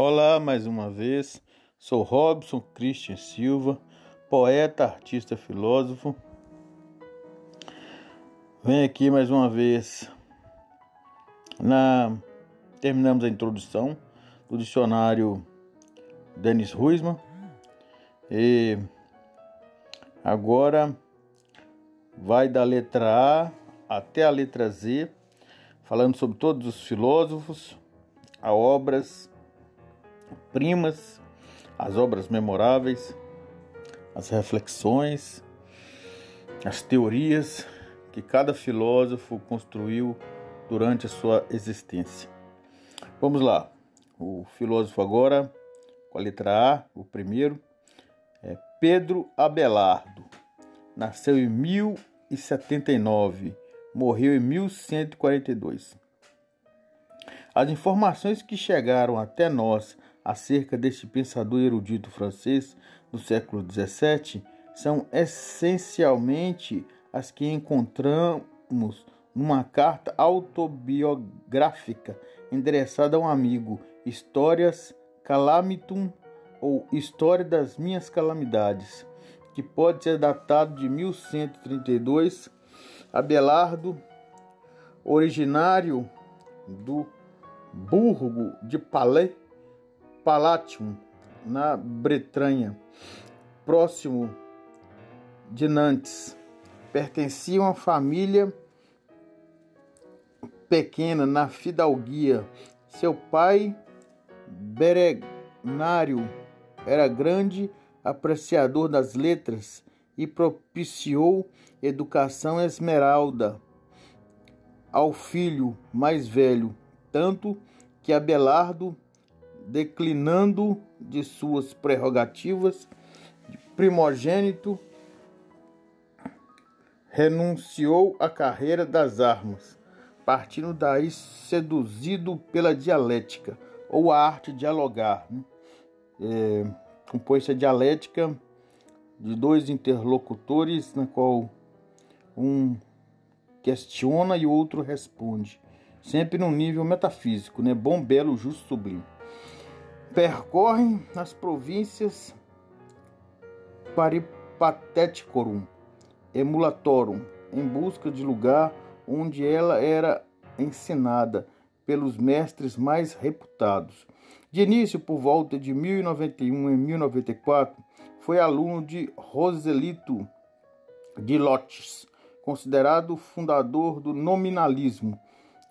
Olá, mais uma vez. Sou Robson Christian Silva, poeta, artista, filósofo. Venho aqui mais uma vez. Na terminamos a introdução do dicionário Denis Ruisman e agora vai da letra A até a letra Z, falando sobre todos os filósofos, a obras primas, as obras memoráveis, as reflexões, as teorias que cada filósofo construiu durante a sua existência. Vamos lá. O filósofo agora, com a letra A, o primeiro, é Pedro Abelardo. Nasceu em 1079, morreu em 1142. As informações que chegaram até nós acerca deste pensador erudito francês do século XVII são essencialmente as que encontramos numa carta autobiográfica endereçada a um amigo, Histórias Calamitum ou História das Minhas Calamidades, que pode ser datado de 1132. Abelardo, originário do Burgo de Palais, Palatium, na Bretanha, próximo de Nantes. Pertencia a uma família pequena na fidalguia. Seu pai, Berenário, era grande apreciador das letras e propiciou educação esmeralda ao filho mais velho, tanto que Abelardo declinando de suas prerrogativas de primogênito, renunciou à carreira das armas, partindo daí seduzido pela dialética, ou a arte de dialogar. Né? É, compôs a dialética de dois interlocutores, na qual um questiona e o outro responde, sempre num nível metafísico, né? bom, belo, justo, sublime percorrem as províncias Paripateticorum, Emulatorum, em busca de lugar onde ela era ensinada pelos mestres mais reputados. De início, por volta de 1091 e 1094, foi aluno de Roselito de Lotes, considerado fundador do nominalismo,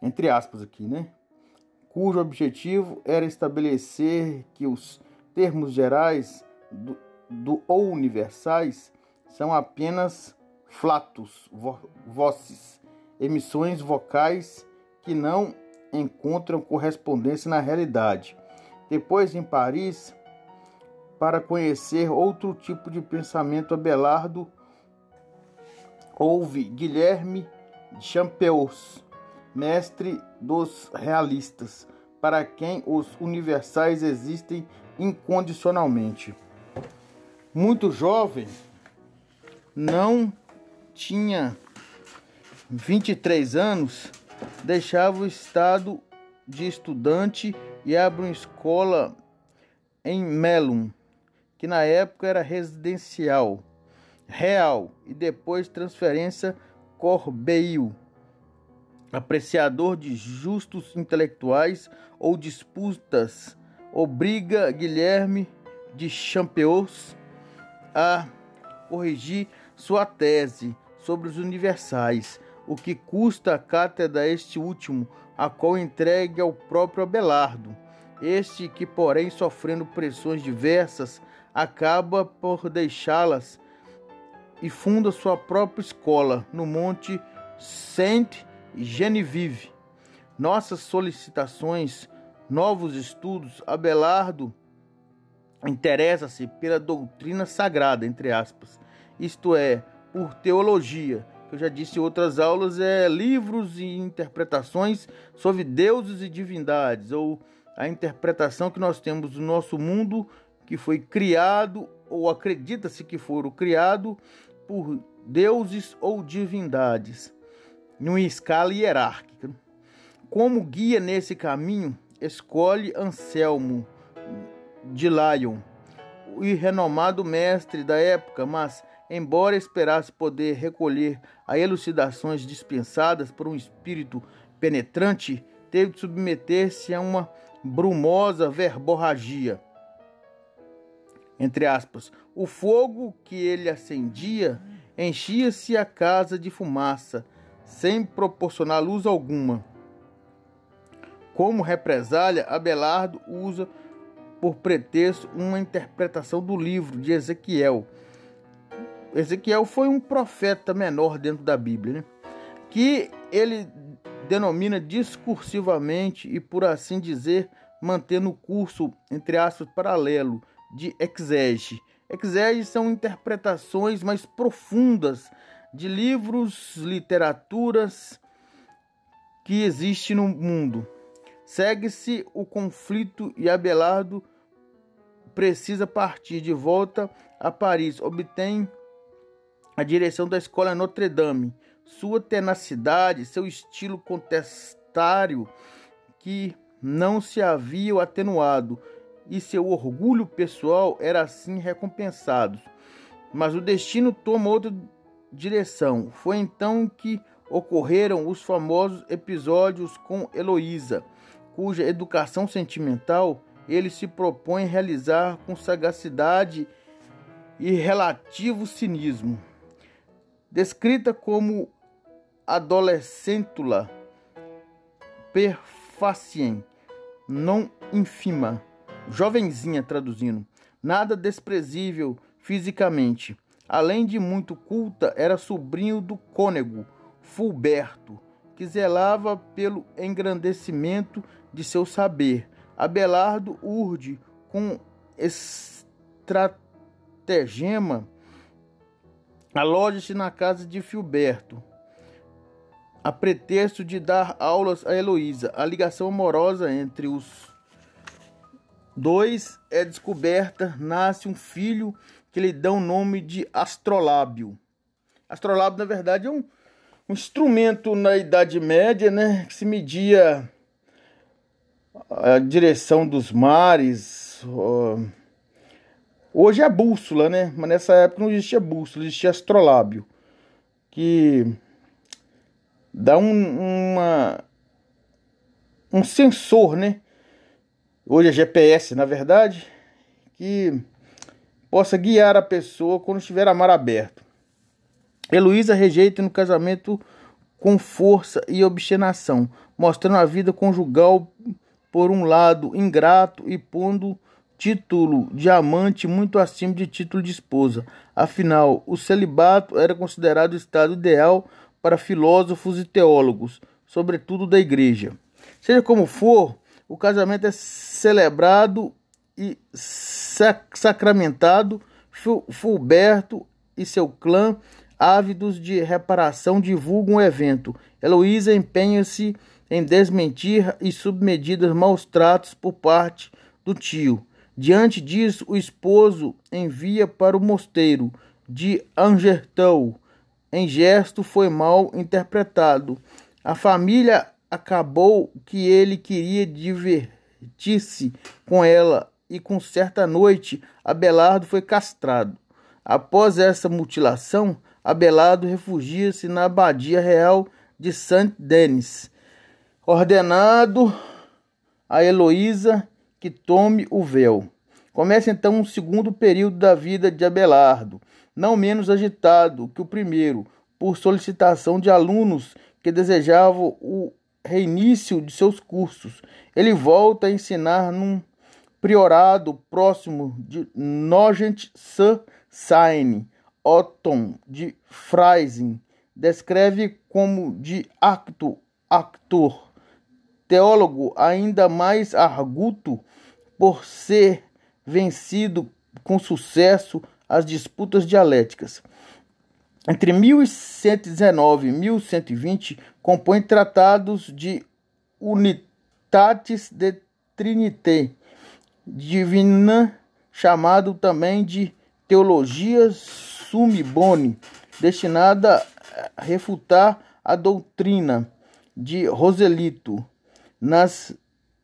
entre aspas aqui, né? Cujo objetivo era estabelecer que os termos gerais do, do ou universais são apenas flatos, vo, voces, emissões vocais que não encontram correspondência na realidade. Depois, em Paris, para conhecer outro tipo de pensamento, Abelardo houve Guilherme de Champeaux, mestre dos realistas, para quem os universais existem incondicionalmente. Muito jovem, não tinha 23 anos, deixava o estado de estudante e abre uma escola em Melun, que na época era residencial, real e depois transferência Corbeil apreciador de justos intelectuais ou disputas, obriga Guilherme de Champeaux a corrigir sua tese sobre os universais, o que custa a cátedra este último, a qual entregue ao próprio Abelardo. Este, que porém sofrendo pressões diversas, acaba por deixá-las e funda sua própria escola no Monte Saint Genevieve. Nossas solicitações, novos estudos, Abelardo interessa-se pela doutrina sagrada, entre aspas, isto é, por teologia, que eu já disse em outras aulas, é livros e interpretações sobre deuses e divindades, ou a interpretação que nós temos do nosso mundo que foi criado, ou acredita-se que foram criado por deuses ou divindades numa escala hierárquica. Como guia nesse caminho, escolhe Anselmo de Lyon, o renomado mestre da época, mas, embora esperasse poder recolher as elucidações dispensadas por um espírito penetrante, teve de submeter-se a uma brumosa verborragia. Entre aspas, o fogo que ele acendia enchia-se a casa de fumaça, sem proporcionar luz alguma. Como represália, Abelardo usa por pretexto uma interpretação do livro de Ezequiel. Ezequiel foi um profeta menor dentro da Bíblia, né? que ele denomina discursivamente e, por assim dizer, mantendo o curso, entre aspas, paralelo de exege. Exege são interpretações mais profundas de livros, literaturas que existem no mundo. Segue-se o conflito e Abelardo precisa partir de volta a Paris. Obtém a direção da escola Notre Dame. Sua tenacidade, seu estilo contestário que não se havia atenuado e seu orgulho pessoal era assim recompensado. Mas o destino toma outra direção. Foi então que ocorreram os famosos episódios com Heloísa cuja educação sentimental ele se propõe realizar com sagacidade e relativo cinismo. Descrita como adolescentula perfacien, não infima, jovenzinha traduzindo, nada desprezível fisicamente. Além de muito culta, era sobrinho do cônego Fulberto, que zelava pelo engrandecimento de seu saber. Abelardo urde com estratagema aloja-se na casa de Filberto, a pretexto de dar aulas a Heloísa. A ligação amorosa entre os dois é descoberta, nasce um filho que lhe dá o nome de Astrolábio. Astrolábio, na verdade, é um, um instrumento na Idade Média, né, que se media a direção dos mares. Hoje é bússola, né? Mas nessa época não existia bússola, existia astrolábio. Que dá um, uma, um sensor, né? Hoje é GPS, na verdade, que possa guiar a pessoa quando estiver a mar aberto. Heloísa rejeita no casamento com força e obstinação, mostrando a vida conjugal por um lado ingrato e pondo título de amante muito acima de título de esposa. Afinal, o celibato era considerado o estado ideal para filósofos e teólogos, sobretudo da igreja. Seja como for, o casamento é celebrado e sacramentado. Fulberto e seu clã, ávidos de reparação, divulgam o evento. Heloísa empenha-se em desmentir e submedidas maus tratos por parte do tio. Diante disso, o esposo envia para o mosteiro de Angertou. Em gesto foi mal interpretado. A família acabou que ele queria divertir-se com ela e com certa noite Abelardo foi castrado. Após essa mutilação, Abelardo refugia-se na abadia real de Saint-Denis ordenado a Heloísa que tome o véu. Começa então um segundo período da vida de Abelardo, não menos agitado que o primeiro, por solicitação de alunos que desejavam o reinício de seus cursos. Ele volta a ensinar num priorado próximo de Nogent-sur-Seine. Otton de Freising descreve como de acto actor teólogo ainda mais arguto por ser vencido com sucesso as disputas dialéticas. Entre 1119 e 1120, compõe tratados de Unitatis de Trinité Divina, chamado também de Teologia Summi Boni, destinada a refutar a doutrina de Roselito nas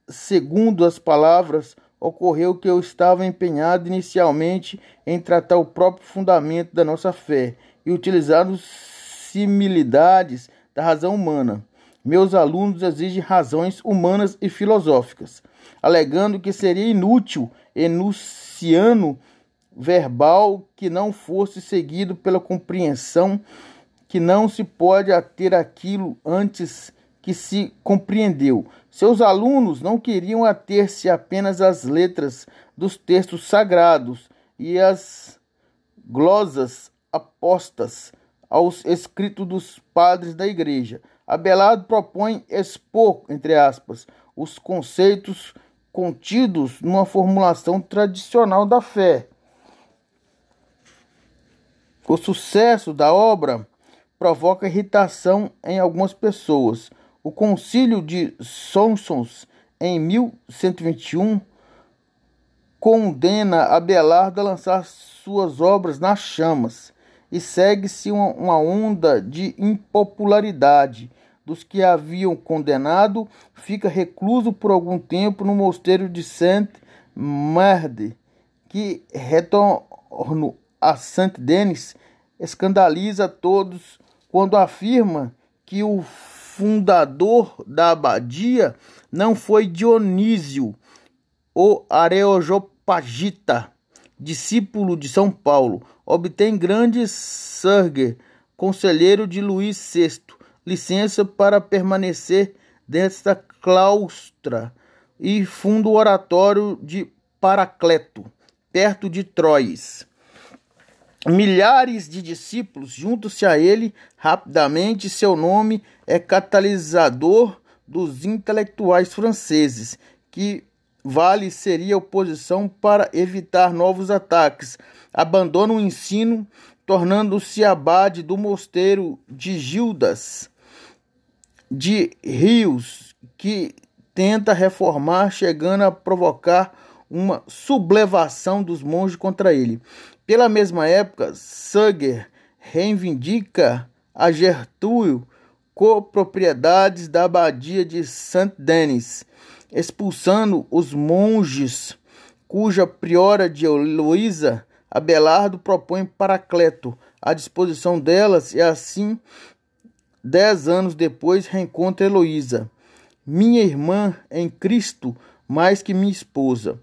segundo as palavras ocorreu que eu estava empenhado inicialmente em tratar o próprio fundamento da nossa fé e utilizar as similidades da razão humana. Meus alunos exigem razões humanas e filosóficas, alegando que seria inútil enunciando verbal que não fosse seguido pela compreensão que não se pode ater aquilo antes que se compreendeu. Seus alunos não queriam ater-se apenas às letras dos textos sagrados e às glosas apostas aos escritos dos padres da igreja. Abelardo propõe expor, entre aspas, os conceitos contidos numa formulação tradicional da fé. O sucesso da obra provoca irritação em algumas pessoas. O Concílio de Sonsons, em 1121, condena Abelardo a lançar suas obras nas chamas e segue-se uma onda de impopularidade dos que haviam condenado, fica recluso por algum tempo no mosteiro de Saint-Merde, que retorno a Saint-Denis escandaliza todos quando afirma que o fundador da abadia não foi Dionísio, o Areopagita, discípulo de São Paulo, obtém grande sangue, conselheiro de Luís VI, licença para permanecer desta claustra e funda o oratório de Paracleto, perto de Troyes. Milhares de discípulos juntam-se a ele rapidamente. Seu nome é catalisador dos intelectuais franceses, que vale seria oposição para evitar novos ataques. Abandona o ensino, tornando-se abade do mosteiro de Gildas de Rios, que tenta reformar, chegando a provocar uma sublevação dos monges contra ele. Pela mesma época, Suger reivindica a Gertúlio copropriedades da abadia de Saint-Denis, expulsando os monges cuja priora de Heloísa Abelardo propõe Paracleto à disposição delas e assim, dez anos depois, reencontra Heloísa, minha irmã em Cristo mais que minha esposa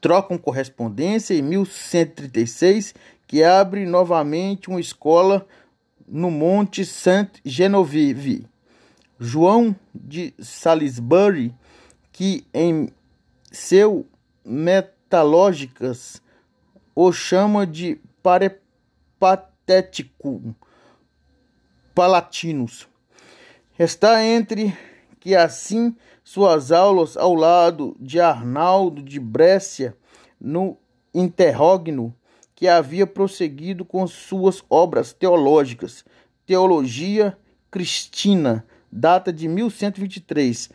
trocam correspondência em 1136, que abre novamente uma escola no Monte Saint-Genevieve. João de Salisbury, que em seu Metalógicas o chama de parepatético palatinos. Está entre que assim suas aulas ao lado de Arnaldo de Brescia no interrogno que havia prosseguido com suas obras teológicas. Teologia Cristina, data de 1123,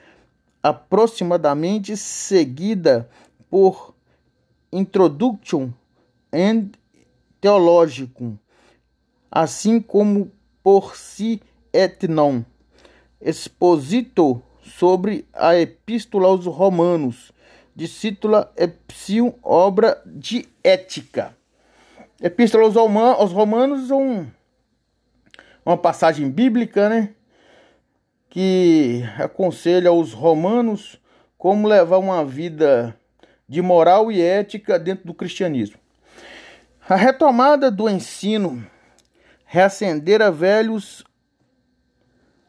aproximadamente seguida por Introduction and Theologicum, assim como por si et non. Exposito sobre a Epístola aos Romanos, discípula Epsium, obra de ética. Epístola aos Romanos é um, uma passagem bíblica, né? Que aconselha aos romanos como levar uma vida de moral e ética dentro do cristianismo. A retomada do ensino, reacender a velhos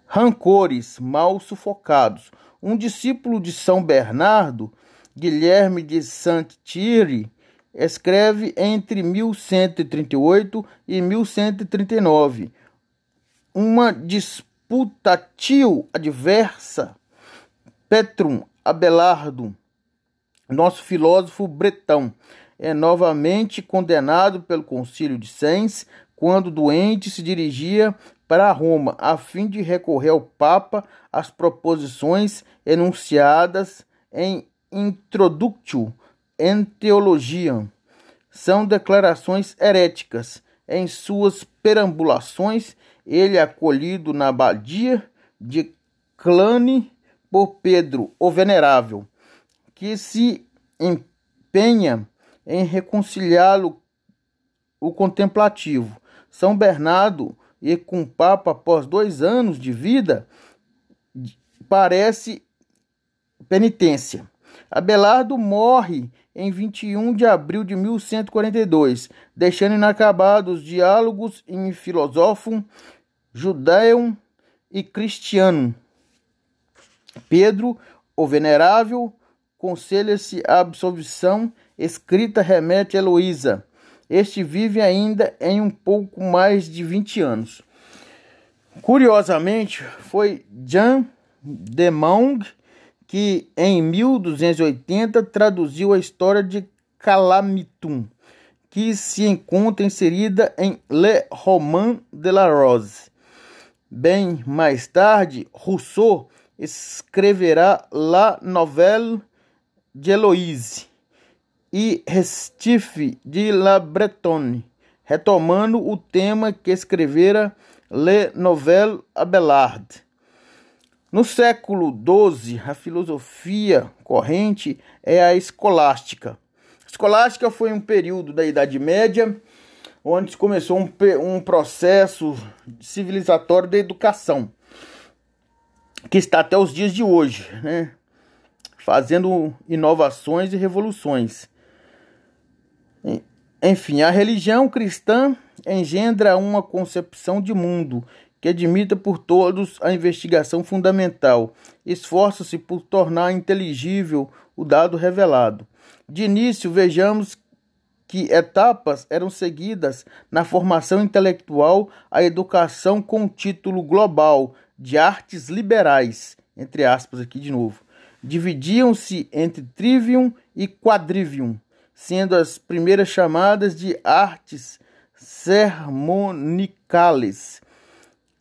rancores mal sufocados. Um discípulo de São Bernardo, Guilherme de Saint-Thierry, escreve entre 1138 e 1139 uma disputatio adversa Petrum Abelardo, nosso filósofo bretão, é novamente condenado pelo concílio de Sens quando doente se dirigia para Roma, a fim de recorrer ao Papa às proposições enunciadas em Introductio in Theologiam. São declarações heréticas. Em suas perambulações, ele é acolhido na abadia de Clane por Pedro o Venerável, que se empenha em reconciliá-lo o contemplativo. São Bernardo e com Papa após dois anos de vida parece penitência. Abelardo morre em 21 de abril de 1142, deixando inacabados diálogos em filosofo judeu e cristiano. Pedro, o venerável, conselha-se a absolvição, escrita remete a Heloísa. Este vive ainda em um pouco mais de 20 anos. Curiosamente, foi Jean de Meung que em 1280 traduziu a história de Calamitum, que se encontra inserida em Le Roman de la Rose. Bem mais tarde, Rousseau escreverá La Novelle de Héloïse e Restif de La Bretonne, retomando o tema que escrevera Le Novelle Abelard. No século XII, a filosofia corrente é a escolástica. A escolástica foi um período da Idade Média onde começou um, um processo civilizatório da educação, que está até os dias de hoje, né? fazendo inovações e revoluções. Enfim, a religião cristã engendra uma concepção de mundo que admita por todos a investigação fundamental, esforça-se por tornar inteligível o dado revelado. De início, vejamos que etapas eram seguidas na formação intelectual a educação com título global de artes liberais, entre aspas aqui de novo. Dividiam-se entre trivium e quadrivium, sendo as primeiras chamadas de artes sermonicales,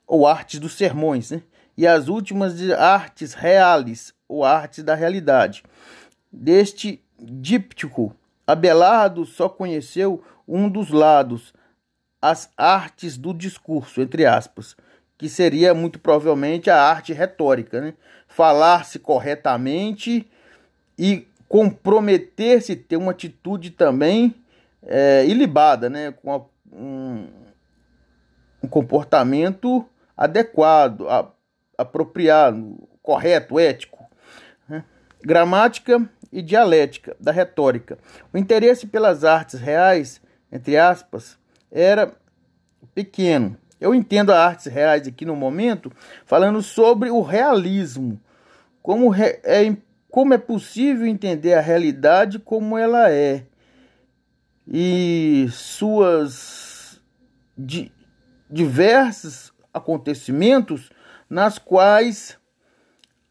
ou artes dos sermões, né? e as últimas de artes reales, ou artes da realidade. Deste díptico Abelardo só conheceu um dos lados, as artes do discurso, entre aspas, que seria muito provavelmente a arte retórica, né? Falar-se corretamente e comprometer-se, ter uma atitude também é, ilibada, né? Com a, um, um, comportamento adequado, a, apropriado, correto, ético. Né? Gramática e dialética da retórica. O interesse pelas artes reais, entre aspas, era pequeno. Eu entendo as artes reais aqui no momento falando sobre o realismo, como é, como é possível entender a realidade como ela é e suas di, diversos acontecimentos nas quais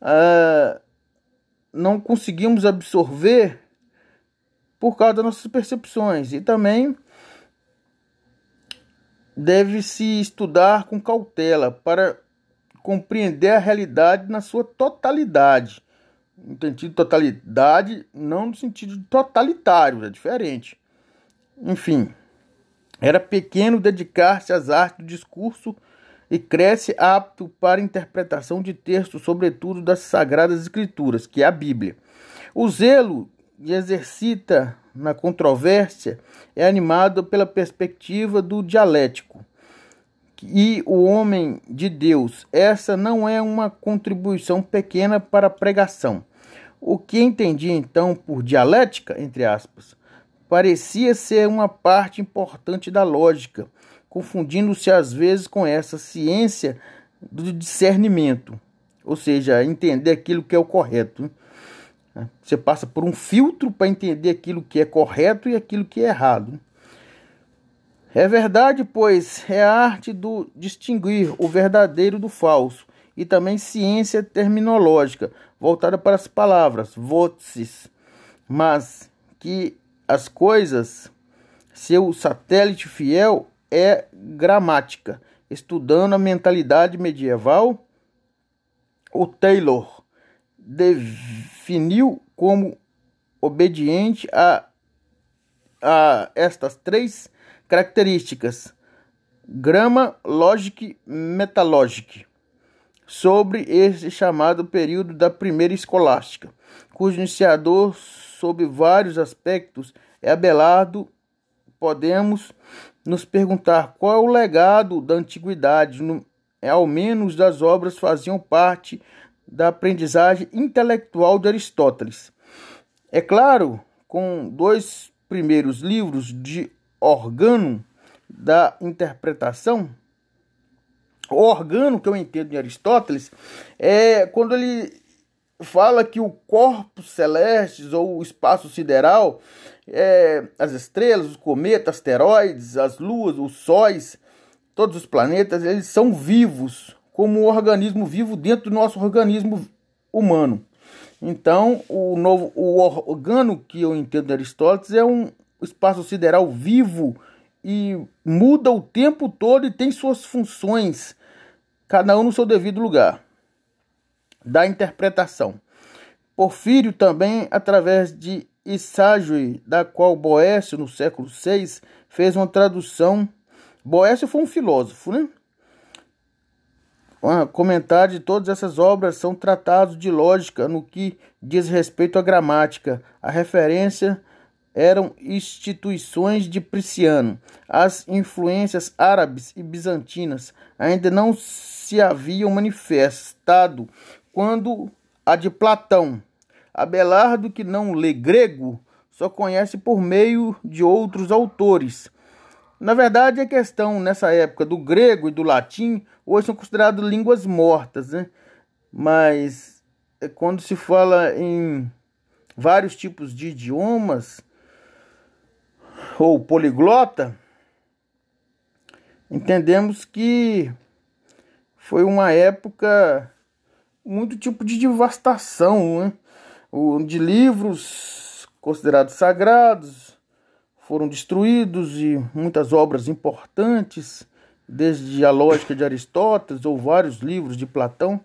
uh, não conseguimos absorver por causa das nossas percepções. E também deve-se estudar com cautela para compreender a realidade na sua totalidade. No sentido de totalidade, não no sentido totalitário, é diferente. Enfim, era pequeno dedicar-se às artes do discurso e cresce apto para interpretação de textos, sobretudo das Sagradas Escrituras, que é a Bíblia. O zelo que exercita na controvérsia é animado pela perspectiva do dialético e o homem de Deus. Essa não é uma contribuição pequena para a pregação. O que entendi então por dialética, entre aspas, parecia ser uma parte importante da lógica confundindo-se às vezes com essa ciência do discernimento, ou seja, entender aquilo que é o correto. Né? Você passa por um filtro para entender aquilo que é correto e aquilo que é errado. É verdade, pois é a arte do distinguir o verdadeiro do falso e também ciência terminológica voltada para as palavras, votis, mas que as coisas, seu satélite fiel é gramática, estudando a mentalidade medieval. O Taylor definiu como obediente a, a estas três características: grama, logic, metalogic, sobre esse chamado período da primeira escolástica, cujo iniciador sob vários aspectos, é Abelardo, podemos nos perguntar qual é o legado da antiguidade, no, ao menos das obras faziam parte da aprendizagem intelectual de Aristóteles. É claro, com dois primeiros livros de organo da interpretação, o organo que eu entendo de Aristóteles é quando ele fala que o corpo celestes ou o espaço sideral, é, as estrelas, os cometas, asteroides, as luas, os sóis, todos os planetas, eles são vivos, como um organismo vivo dentro do nosso organismo humano. Então, o novo o organo que eu entendo de Aristóteles é um espaço sideral vivo e muda o tempo todo e tem suas funções, cada um no seu devido lugar. Da interpretação. Porfírio também, através de Isságio, da qual Boécio, no século VI, fez uma tradução. Boécio foi um filósofo, né? Um comentário de todas essas obras são tratados de lógica no que diz respeito à gramática. A referência eram instituições de Prisciano. As influências árabes e bizantinas ainda não se haviam manifestado quando a de Platão. Abelardo, que não lê grego, só conhece por meio de outros autores. Na verdade, a questão nessa época do grego e do latim hoje são considerados línguas mortas, né? Mas é quando se fala em vários tipos de idiomas, ou poliglota, entendemos que foi uma época muito tipo de devastação, né? de livros considerados sagrados foram destruídos e muitas obras importantes, desde a lógica de Aristóteles ou vários livros de Platão,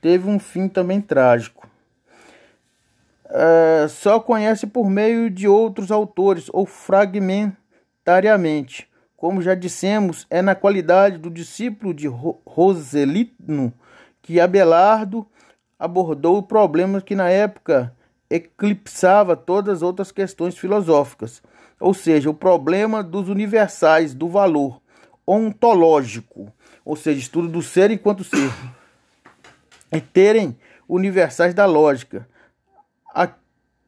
teve um fim também trágico. É, só conhece por meio de outros autores ou fragmentariamente. Como já dissemos, é na qualidade do discípulo de Roselino que Abelardo abordou o problema que na época eclipsava todas as outras questões filosóficas, ou seja, o problema dos universais do valor ontológico, ou seja, estudo do ser enquanto ser, e terem universais da lógica, a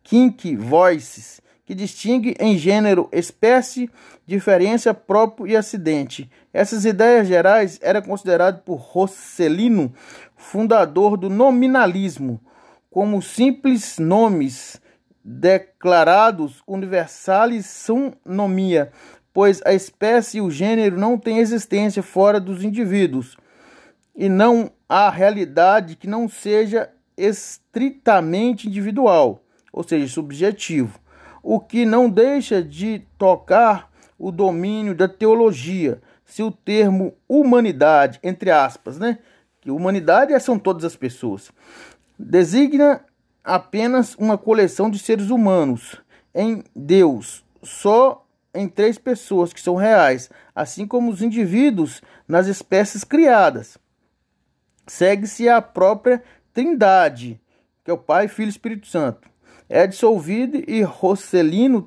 kink voices, que distingue em gênero, espécie, diferença, próprio e acidente. Essas ideias gerais eram consideradas por Rosselino, fundador do nominalismo, como simples nomes declarados universalis sum nomia, pois a espécie e o gênero não têm existência fora dos indivíduos, e não há realidade que não seja estritamente individual, ou seja, subjetivo, o que não deixa de tocar o domínio da teologia, se o termo humanidade, entre aspas, né? Que humanidade são todas as pessoas, designa apenas uma coleção de seres humanos em Deus, só em três pessoas que são reais, assim como os indivíduos nas espécies criadas. Segue-se a própria Trindade, que é o Pai, Filho e Espírito Santo. É dissolvido e Rosselino,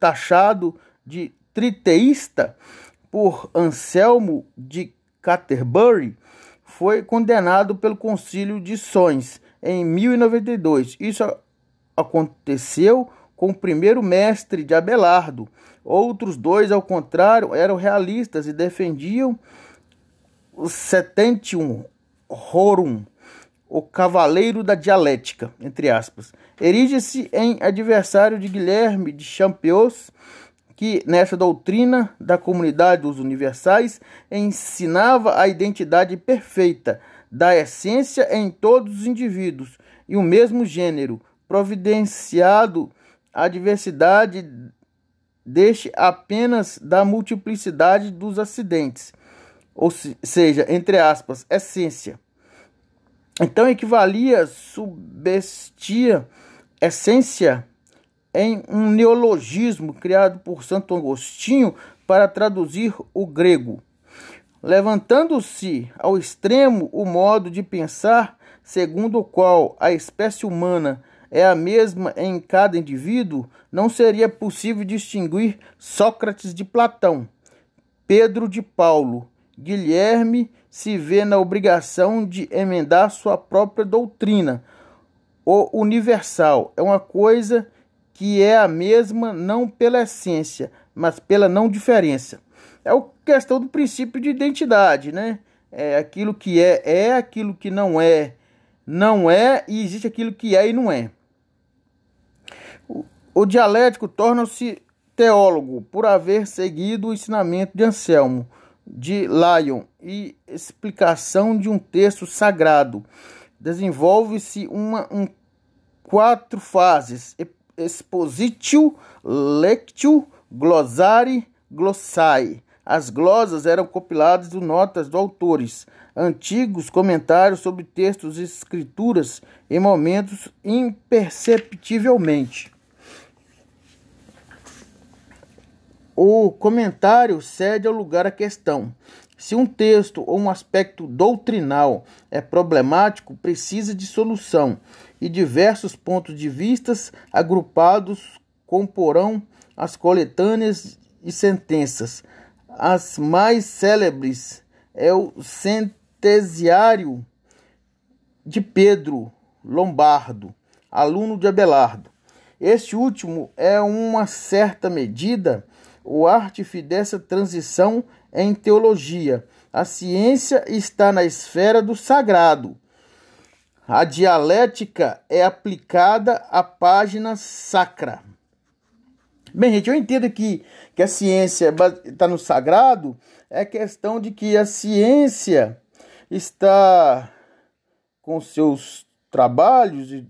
taxado de triteísta por Anselmo de Canterbury, foi condenado pelo Concílio de Sons em 1092. Isso aconteceu com o primeiro mestre de Abelardo. Outros dois, ao contrário, eram realistas e defendiam o Setentium Horum, o cavaleiro da dialética, entre aspas. Erige-se em adversário de Guilherme de Champeaux, que nessa doutrina da comunidade dos universais ensinava a identidade perfeita da essência em todos os indivíduos e o mesmo gênero, providenciado a diversidade deste apenas da multiplicidade dos acidentes ou seja, entre aspas, essência. Então equivalia subestia essência em um neologismo criado por Santo Agostinho para traduzir o grego, levantando-se ao extremo o modo de pensar segundo o qual a espécie humana é a mesma em cada indivíduo, não seria possível distinguir Sócrates de Platão, Pedro de Paulo. Guilherme se vê na obrigação de emendar sua própria doutrina. O universal é uma coisa que é a mesma não pela essência, mas pela não diferença. É a questão do princípio de identidade, né? É aquilo que é, é aquilo que não é, não é, e existe aquilo que é e não é. O, o dialético torna-se teólogo por haver seguido o ensinamento de Anselmo, de Lyon e explicação de um texto sagrado. Desenvolve-se uma um, quatro fases: expositio, lectio, glossari, glossai. As glosas eram compiladas de notas de autores, antigos comentários sobre textos e escrituras em momentos imperceptivelmente. O comentário cede ao lugar à questão. Se um texto ou um aspecto doutrinal é problemático, precisa de solução, e diversos pontos de vistas agrupados comporão as coletâneas e sentenças. As mais célebres é o Centesiário de Pedro Lombardo, aluno de Abelardo. Este último é uma certa medida o artífice dessa transição em teologia. A ciência está na esfera do sagrado. A dialética é aplicada à página sacra. Bem, gente, eu entendo que, que a ciência está no sagrado, é questão de que a ciência está com seus trabalhos e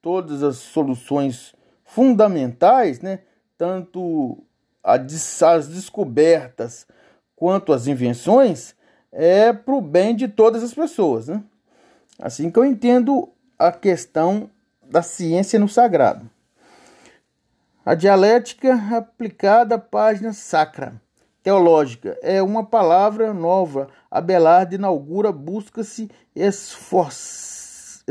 todas as soluções fundamentais, né? Tanto as descobertas quanto as invenções, é para o bem de todas as pessoas. Né? Assim que eu entendo a questão da ciência no sagrado. A dialética aplicada à página sacra teológica é uma palavra nova. Abelardo inaugura, busca-se, esboça-se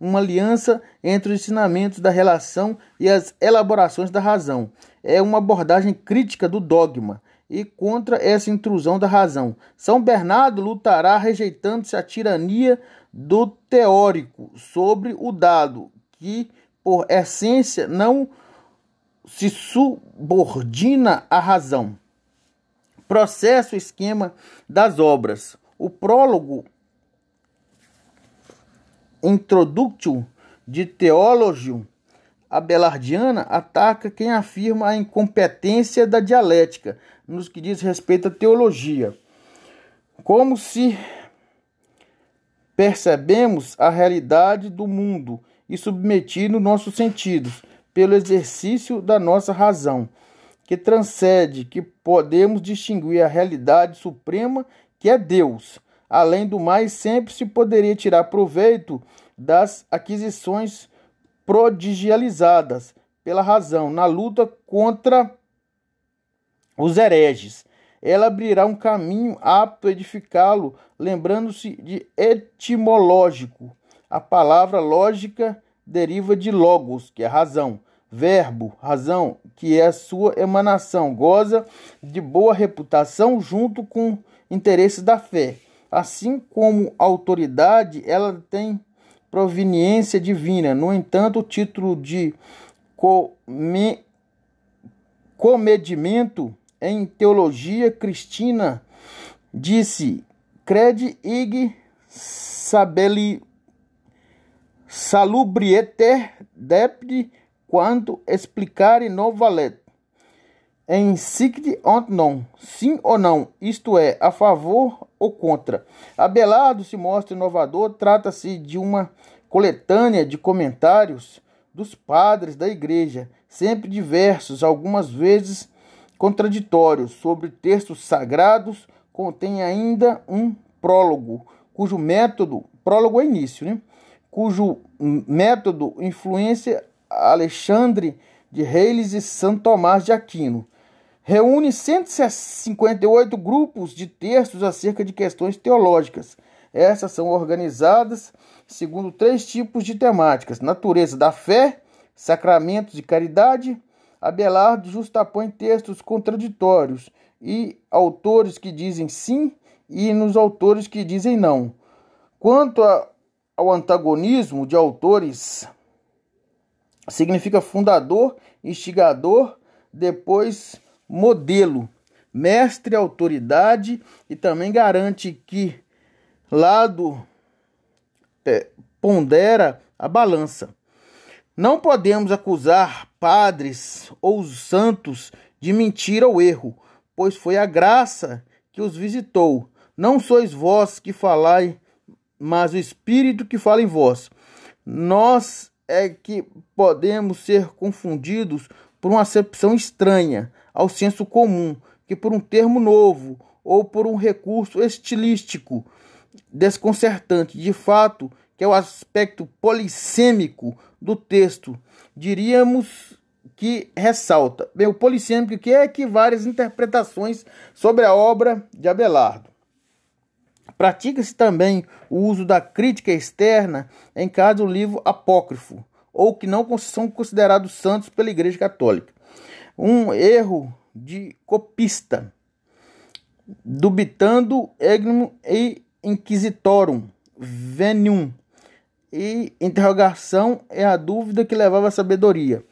uma aliança entre os ensinamentos da relação e as elaborações da razão. É uma abordagem crítica do dogma e contra essa intrusão da razão. São Bernardo lutará rejeitando-se a tirania do teórico sobre o dado, que, por essência, não se subordina à razão. Processo esquema das obras. O prólogo Introductio de Theologium Abelardiana ataca quem afirma a incompetência da dialética nos que diz respeito à teologia. Como se percebemos a realidade do mundo e submetindo nossos sentidos pelo exercício da nossa razão, que transcende, que podemos distinguir a realidade suprema que é Deus. Além do mais, sempre se poderia tirar proveito das aquisições prodigializadas pela razão na luta contra os hereges. Ela abrirá um caminho apto a edificá-lo, lembrando-se de etimológico. A palavra lógica deriva de logos, que é razão, verbo, razão, que é a sua emanação, goza de boa reputação junto com interesses da fé. Assim como autoridade, ela tem proveniência divina. No entanto, o título de come, comedimento em teologia cristina disse: Crede ig sabeli salubrieter depde quanto explicare non valet. Em sic ont non, sim ou não, isto é, a favor ou contra. Abelardo se mostra inovador, trata-se de uma coletânea de comentários dos padres da igreja, sempre diversos, algumas vezes contraditórios, sobre textos sagrados, contém ainda um prólogo, cujo método, prólogo é início, né? cujo método influência Alexandre de Reis e Santo Tomás de Aquino. Reúne 158 grupos de textos acerca de questões teológicas. Essas são organizadas segundo três tipos de temáticas: natureza da fé, sacramentos de caridade. Abelardo justapõe textos contraditórios e autores que dizem sim e nos autores que dizem não. Quanto a, ao antagonismo de autores, significa fundador, instigador, depois modelo, mestre, autoridade e também garante que lado é, pondera a balança. Não podemos acusar padres ou santos de mentira ou erro, pois foi a graça que os visitou. Não sois vós que falai, mas o Espírito que fala em vós. Nós é que podemos ser confundidos por uma acepção estranha ao senso comum, que por um termo novo ou por um recurso estilístico desconcertante. De fato, que é o aspecto polissêmico do texto, diríamos que ressalta. Bem, o polissêmico que é que várias interpretações sobre a obra de Abelardo. Pratica-se também o uso da crítica externa em caso do livro apócrifo, ou que não são considerados santos pela Igreja Católica. Um erro de copista, dubitando egnum e inquisitorum venium, e interrogação é a dúvida que levava à sabedoria.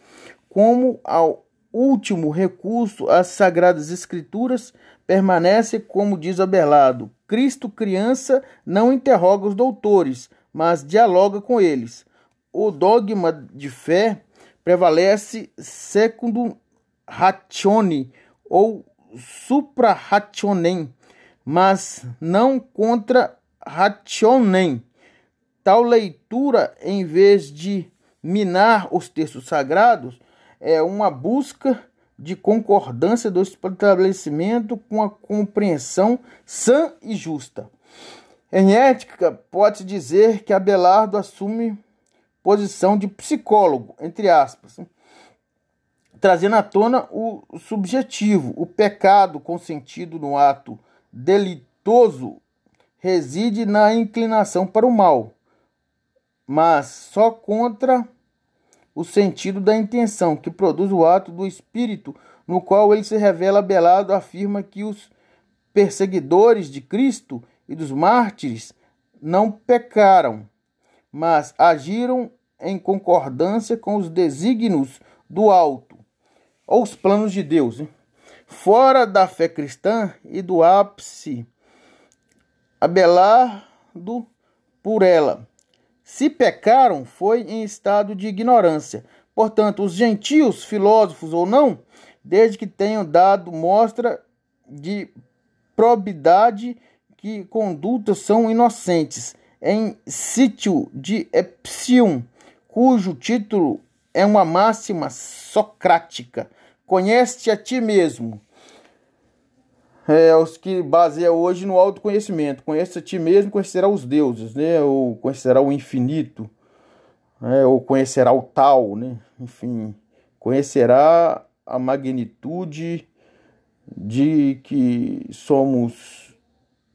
Como ao último recurso, as Sagradas Escrituras permanece como diz Abelardo. Cristo, criança, não interroga os doutores, mas dialoga com eles. O dogma de fé prevalece secundum ratione ou supra rationem, mas não contra rationem. Tal leitura, em vez de minar os textos sagrados, é uma busca de concordância do estabelecimento com a compreensão sã e justa. Em ética, pode-se dizer que Abelardo assume posição de psicólogo, entre aspas, trazendo à tona o subjetivo, o pecado consentido no ato delitoso reside na inclinação para o mal mas só contra o sentido da intenção, que produz o ato do espírito, no qual ele se revela belado, afirma que os perseguidores de Cristo e dos mártires não pecaram, mas agiram em concordância com os desígnios do alto, ou os planos de Deus. Fora da fé cristã e do ápice, abelado por ela se pecaram, foi em estado de ignorância. Portanto, os gentios, filósofos ou não, desde que tenham dado mostra de probidade que condutas são inocentes, em sítio de Epsium, cujo título é uma máxima socrática. Conhece a ti mesmo é, os que baseiam hoje no autoconhecimento. Conheça a ti mesmo, conhecerá os deuses, né? Ou conhecerá o infinito, né? ou conhecerá o tal, né? Enfim, conhecerá a magnitude de que somos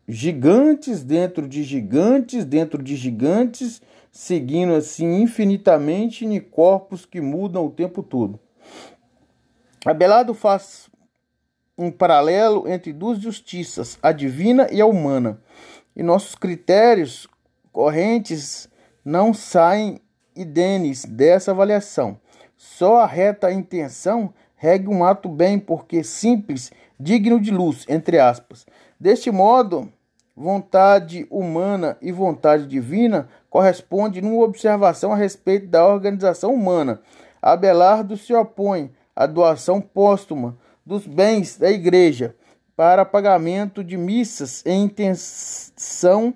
gigantes dentro de gigantes, dentro de gigantes, seguindo assim infinitamente em corpos que mudam o tempo todo. Abelardo faz um paralelo entre duas justiças, a divina e a humana. E nossos critérios correntes não saem idêneos dessa avaliação. Só a reta intenção regue um ato bem, porque simples, digno de luz, entre aspas. Deste modo, vontade humana e vontade divina corresponde numa observação a respeito da organização humana. Abelardo se opõe à doação póstuma dos bens da igreja para pagamento de missas em intenção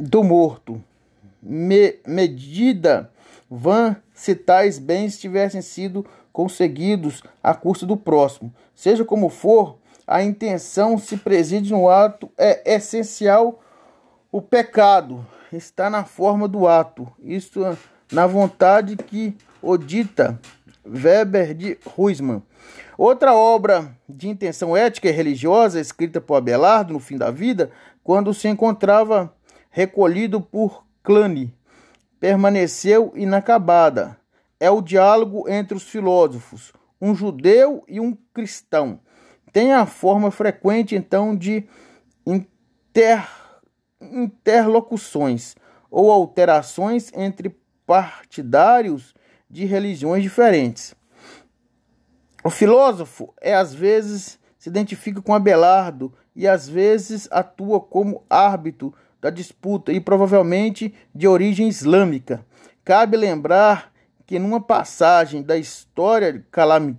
do morto. Me, medida vã se tais bens tivessem sido conseguidos à custa do próximo. Seja como for, a intenção se preside no ato é essencial. O pecado está na forma do ato, isto na vontade que o dita Weber de Huisman. Outra obra de intenção ética e religiosa escrita por Abelardo no fim da vida, quando se encontrava recolhido por Cluny, permaneceu inacabada. É o diálogo entre os filósofos, um judeu e um cristão. Tem a forma frequente, então, de inter, interlocuções ou alterações entre partidários de religiões diferentes. O filósofo é às vezes se identifica com Abelardo e às vezes atua como árbitro da disputa e provavelmente de origem islâmica. Cabe lembrar que numa passagem da história Calam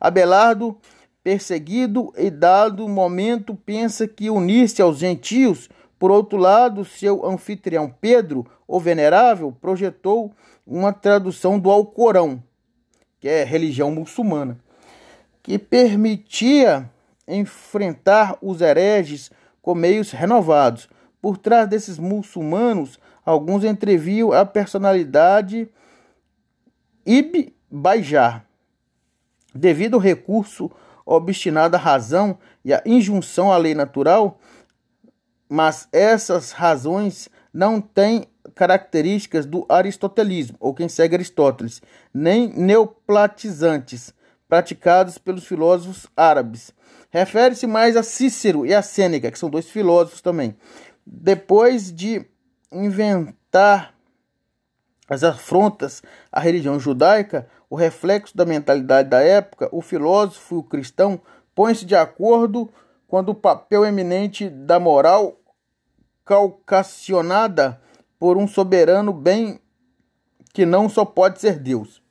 Abelardo, perseguido e dado momento, pensa que unir-se aos gentios. Por outro lado, seu anfitrião Pedro, o Venerável, projetou uma tradução do Alcorão, que é religião muçulmana, que permitia enfrentar os hereges com meios renovados. Por trás desses muçulmanos, alguns entreviam a personalidade Ibn Baijar. Devido ao recurso obstinado à razão e à injunção à lei natural, mas essas razões não têm características do aristotelismo, ou quem segue Aristóteles, nem neoplatizantes, praticados pelos filósofos árabes. Refere-se mais a Cícero e a Sêneca, que são dois filósofos também. Depois de inventar as afrontas à religião judaica, o reflexo da mentalidade da época, o filósofo e o cristão põem-se de acordo quando o papel eminente da moral calcacionada por um soberano bem que não só pode ser Deus.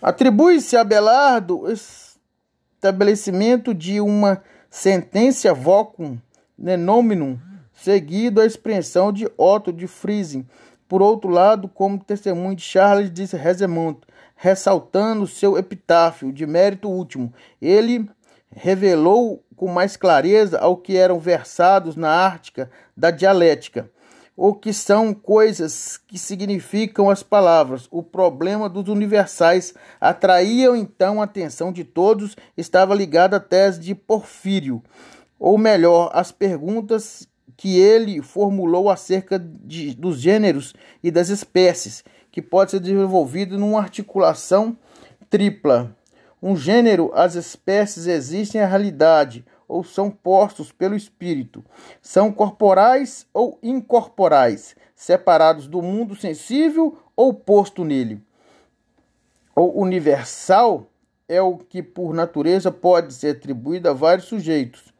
Atribui-se a Belardo estabelecimento de uma sentença vocum nenominum, seguido a expressão de Otto de Friesen, por outro lado, como testemunho de Charles de Resemont, ressaltando seu epitáfio de mérito último, ele revelou com mais clareza ao que eram versados na ártica da dialética, o que são coisas que significam as palavras. O problema dos universais atraía então a atenção de todos, estava ligado à tese de Porfírio, ou melhor, as perguntas que ele formulou acerca de, dos gêneros e das espécies, que pode ser desenvolvido numa articulação tripla. Um gênero, as espécies existem na realidade, ou são postos pelo espírito. São corporais ou incorporais, separados do mundo sensível ou posto nele. O universal é o que por natureza pode ser atribuído a vários sujeitos.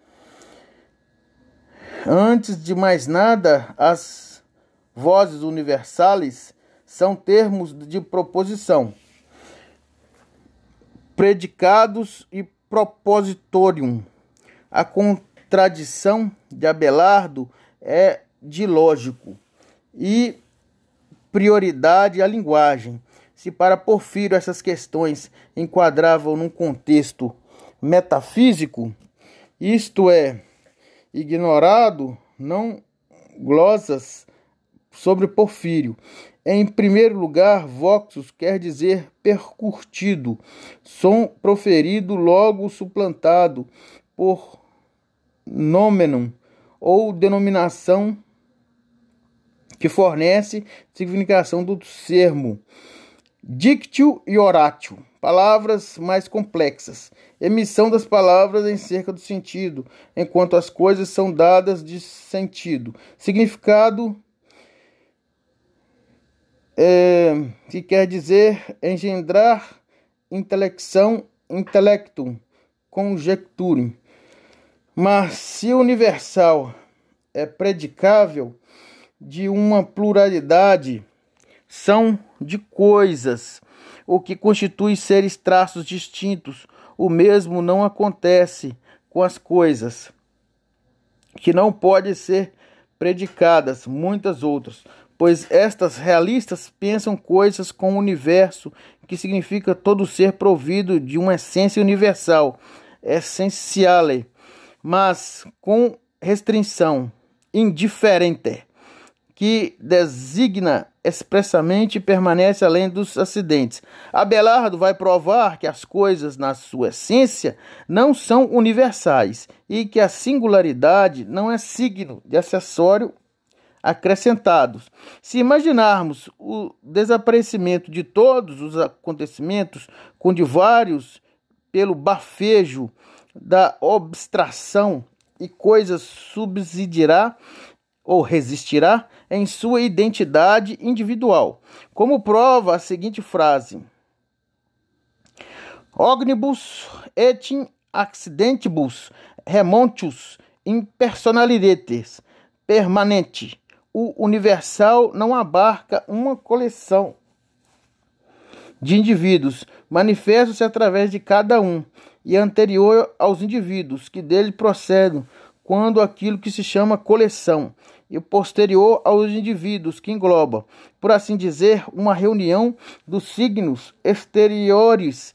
Antes de mais nada, as vozes universais são termos de proposição, predicados e propositorium a contradição de Abelardo é de lógico e prioridade à linguagem. Se para Porfírio essas questões enquadravam num contexto metafísico, isto é, ignorado, não glosas sobre Porfírio. Em primeiro lugar, voxus quer dizer percurtido, som proferido logo suplantado por nomenum ou denominação que fornece significação do termo. Dictio e oratio, palavras mais complexas. Emissão das palavras em cerca do sentido, enquanto as coisas são dadas de sentido. Significado é, que quer dizer engendrar intelecção, intelectum, conjecture. Mas se universal é predicável de uma pluralidade, são de coisas, o que constitui seres traços distintos. O mesmo não acontece com as coisas, que não podem ser predicadas, muitas outras, pois estas realistas pensam coisas com o universo, que significa todo ser provido de uma essência universal, essenciale mas com restrição indiferente, que designa expressamente permanece além dos acidentes. Abelardo vai provar que as coisas, na sua essência, não são universais e que a singularidade não é signo de acessório acrescentados. Se imaginarmos o desaparecimento de todos os acontecimentos com de vários pelo bafejo da abstração e coisa subsidirá ou resistirá em sua identidade individual. Como prova a seguinte frase: Ognibus et in accidentibus remontius in personalitetes permanente. O universal não abarca uma coleção de indivíduos, manifestam-se através de cada um e anterior aos indivíduos que dele procedem, quando aquilo que se chama coleção e posterior aos indivíduos que engloba, por assim dizer, uma reunião dos signos exteriores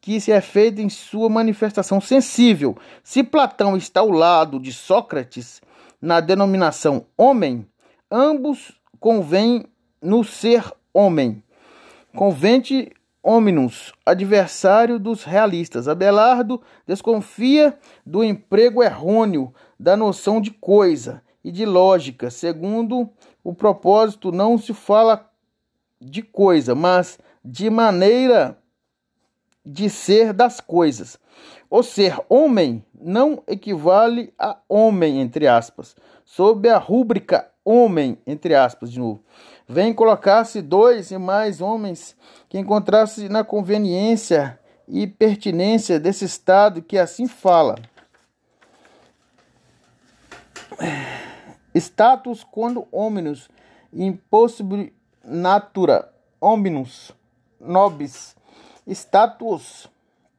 que se é feita em sua manifestação sensível. Se Platão está ao lado de Sócrates na denominação homem, ambos convêm no ser homem. Convente hominus, adversário dos realistas. Abelardo desconfia do emprego errôneo da noção de coisa e de lógica. Segundo o propósito, não se fala de coisa, mas de maneira de ser das coisas. O ser homem não equivale a homem, entre aspas, sob a rúbrica homem, entre aspas, de novo. Vem colocar-se dois e mais homens que encontrasse na conveniência e pertinência desse estado que assim fala. Status quando hominus impossible natura hominus nobis status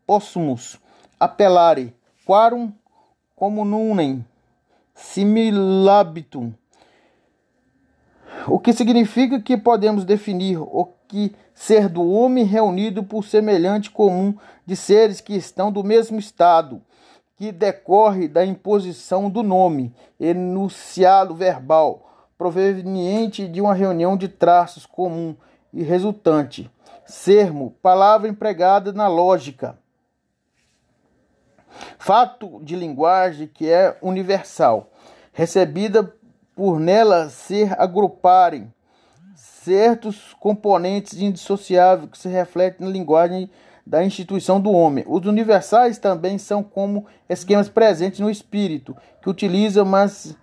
possumus appellare quarum communem similabitum. O que significa que podemos definir o que ser do homem reunido por semelhante comum de seres que estão do mesmo estado que decorre da imposição do nome, enunciado verbal, proveniente de uma reunião de traços comum e resultante. Sermo, palavra empregada na lógica. Fato de linguagem que é universal, recebida por nela ser agruparem certos componentes indissociáveis que se refletem na linguagem da instituição do homem. Os universais também são como esquemas presentes no espírito, que utilizam mais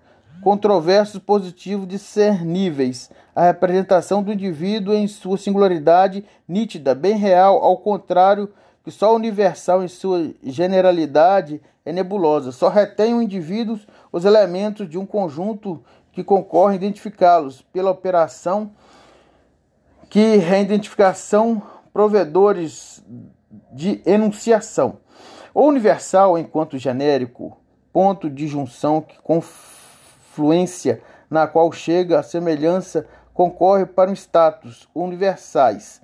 controversos positivos discerníveis, a representação do indivíduo em sua singularidade nítida, bem real, ao contrário que só o universal em sua generalidade é nebulosa. Só retém o indivíduo os elementos de um conjunto que concorrem a identificá-los pela operação que reidentificação provedores de enunciação. O universal, enquanto genérico, ponto de junção que confluência na qual chega a semelhança concorre para um status universais.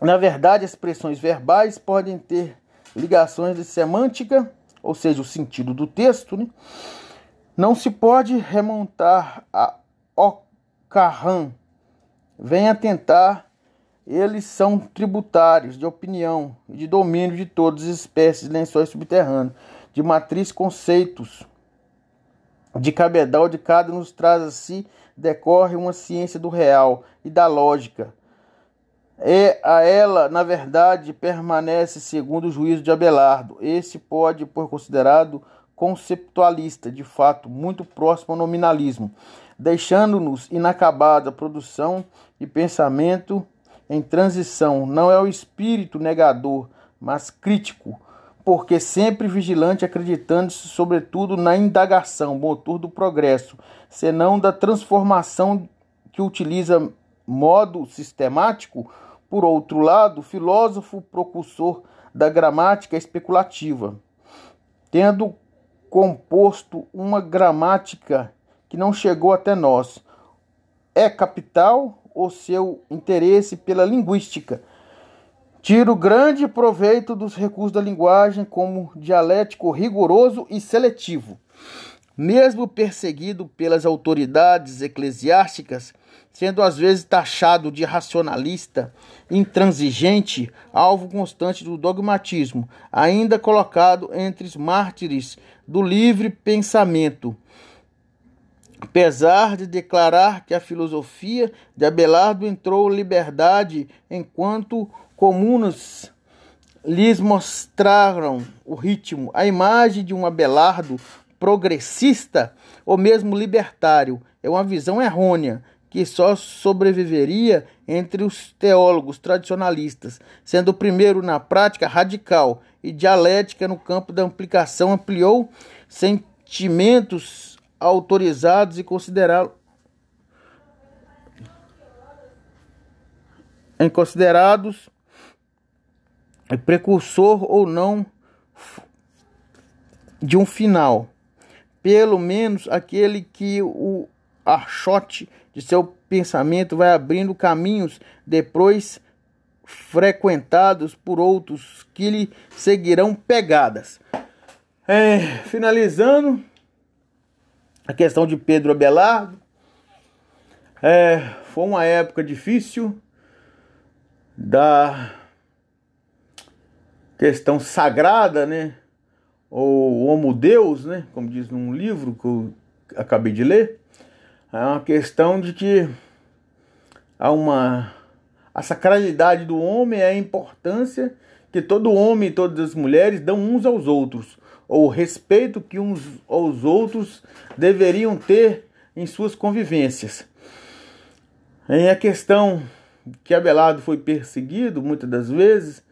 Na verdade, expressões verbais podem ter ligações de semântica, ou seja, o sentido do texto. Né? Não se pode remontar a Ocarran. Venha tentar eles são tributários de opinião e de domínio de todas as espécies de lençóis subterrâneos, de matriz conceitos, de cabedal de cada nos traz a si, decorre uma ciência do real e da lógica. É a ela, na verdade, permanece segundo o juízo de Abelardo. Esse pode por considerado conceptualista, de fato, muito próximo ao nominalismo, deixando-nos inacabada a produção de pensamento em transição não é o espírito negador, mas crítico, porque sempre vigilante, acreditando-se sobretudo na indagação, motor do progresso, senão da transformação que utiliza modo sistemático. Por outro lado, filósofo propulsor da gramática especulativa, tendo composto uma gramática que não chegou até nós. É capital o seu interesse pela linguística. Tiro grande proveito dos recursos da linguagem como dialético rigoroso e seletivo. mesmo perseguido pelas autoridades eclesiásticas, sendo às vezes taxado de racionalista, intransigente, alvo constante do dogmatismo, ainda colocado entre os mártires do livre pensamento. Apesar de declarar que a filosofia de Abelardo entrou liberdade enquanto comunas lhes mostraram o ritmo, a imagem de um Abelardo progressista ou mesmo libertário. É uma visão errônea que só sobreviveria entre os teólogos tradicionalistas, sendo o primeiro na prática radical e dialética no campo da aplicação ampliou sentimentos autorizados e considerados em considerados precursor ou não de um final pelo menos aquele que o archote de seu pensamento vai abrindo caminhos depois frequentados por outros que lhe seguirão pegadas. É, finalizando a questão de Pedro Abelardo, é, foi uma época difícil da questão sagrada, né? ou Homo Deus, né, como diz num livro que eu acabei de ler, é uma questão de que há uma a sacralidade do homem é a importância que todo homem e todas as mulheres dão uns aos outros, ou o respeito que uns aos outros deveriam ter em suas convivências. Em a questão que Abelardo foi perseguido muitas das vezes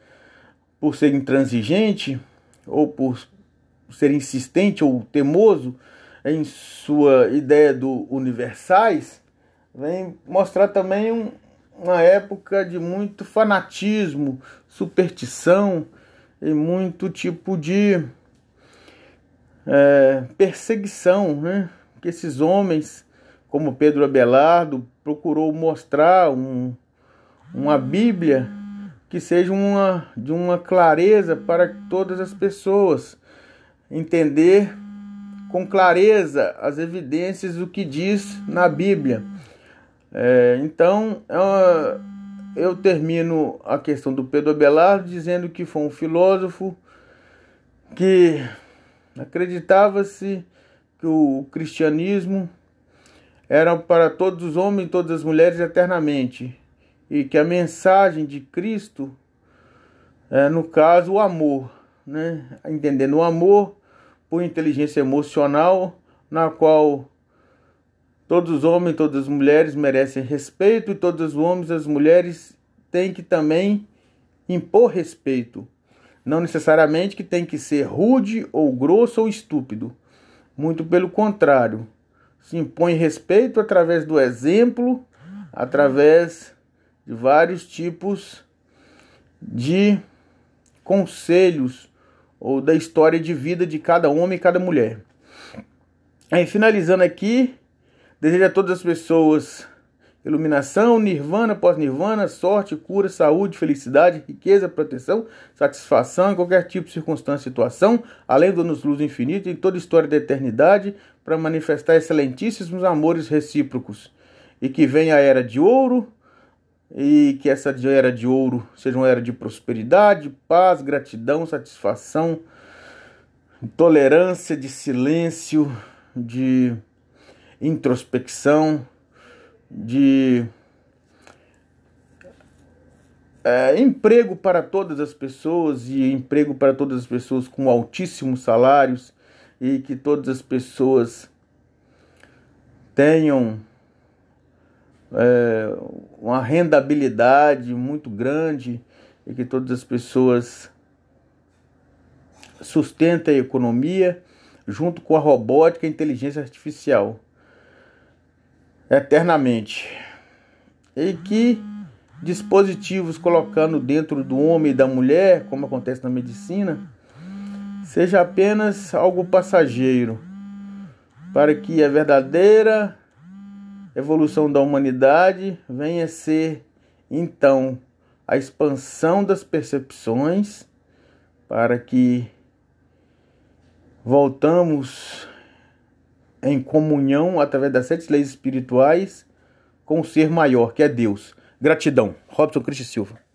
por ser intransigente ou por ser insistente ou temoso em sua ideia do universais, vem mostrar também um, uma época de muito fanatismo, superstição e muito tipo de é, perseguição, né? Que esses homens, como Pedro Abelardo, procurou mostrar um, uma Bíblia que seja uma, de uma clareza para todas as pessoas entender com clareza as evidências do que diz na Bíblia. É, então, é eu termino a questão do Pedro Abelardo dizendo que foi um filósofo que acreditava-se que o cristianismo era para todos os homens e todas as mulheres eternamente e que a mensagem de Cristo é, no caso, o amor, né? entendendo o amor por inteligência emocional, na qual todos os homens e todas as mulheres merecem respeito, e todos os homens e as mulheres têm que também impor respeito. Não necessariamente que tem que ser rude ou grosso ou estúpido. Muito pelo contrário. Se impõe respeito através do exemplo, através de vários tipos de conselhos ou da história de vida de cada homem e cada mulher. Aí, finalizando aqui, desejo a todas as pessoas iluminação, nirvana, pós-nirvana, sorte, cura, saúde, felicidade, riqueza, proteção, satisfação em qualquer tipo de circunstância, situação, além do nos luz infinito e toda história da eternidade, para manifestar excelentíssimos amores recíprocos. E que venha a era de ouro, e que essa era de ouro seja uma era de prosperidade, paz, gratidão, satisfação, tolerância, de silêncio, de introspecção, de é, emprego para todas as pessoas e emprego para todas as pessoas com altíssimos salários e que todas as pessoas tenham é, uma rendabilidade muito grande e que todas as pessoas sustentem a economia junto com a robótica e a inteligência artificial eternamente. E que dispositivos colocando dentro do homem e da mulher, como acontece na medicina, seja apenas algo passageiro, para que a verdadeira evolução da humanidade venha a ser, então, a expansão das percepções para que voltamos em comunhão através das sete leis espirituais com o ser maior, que é Deus. Gratidão. Robson Cristi Silva.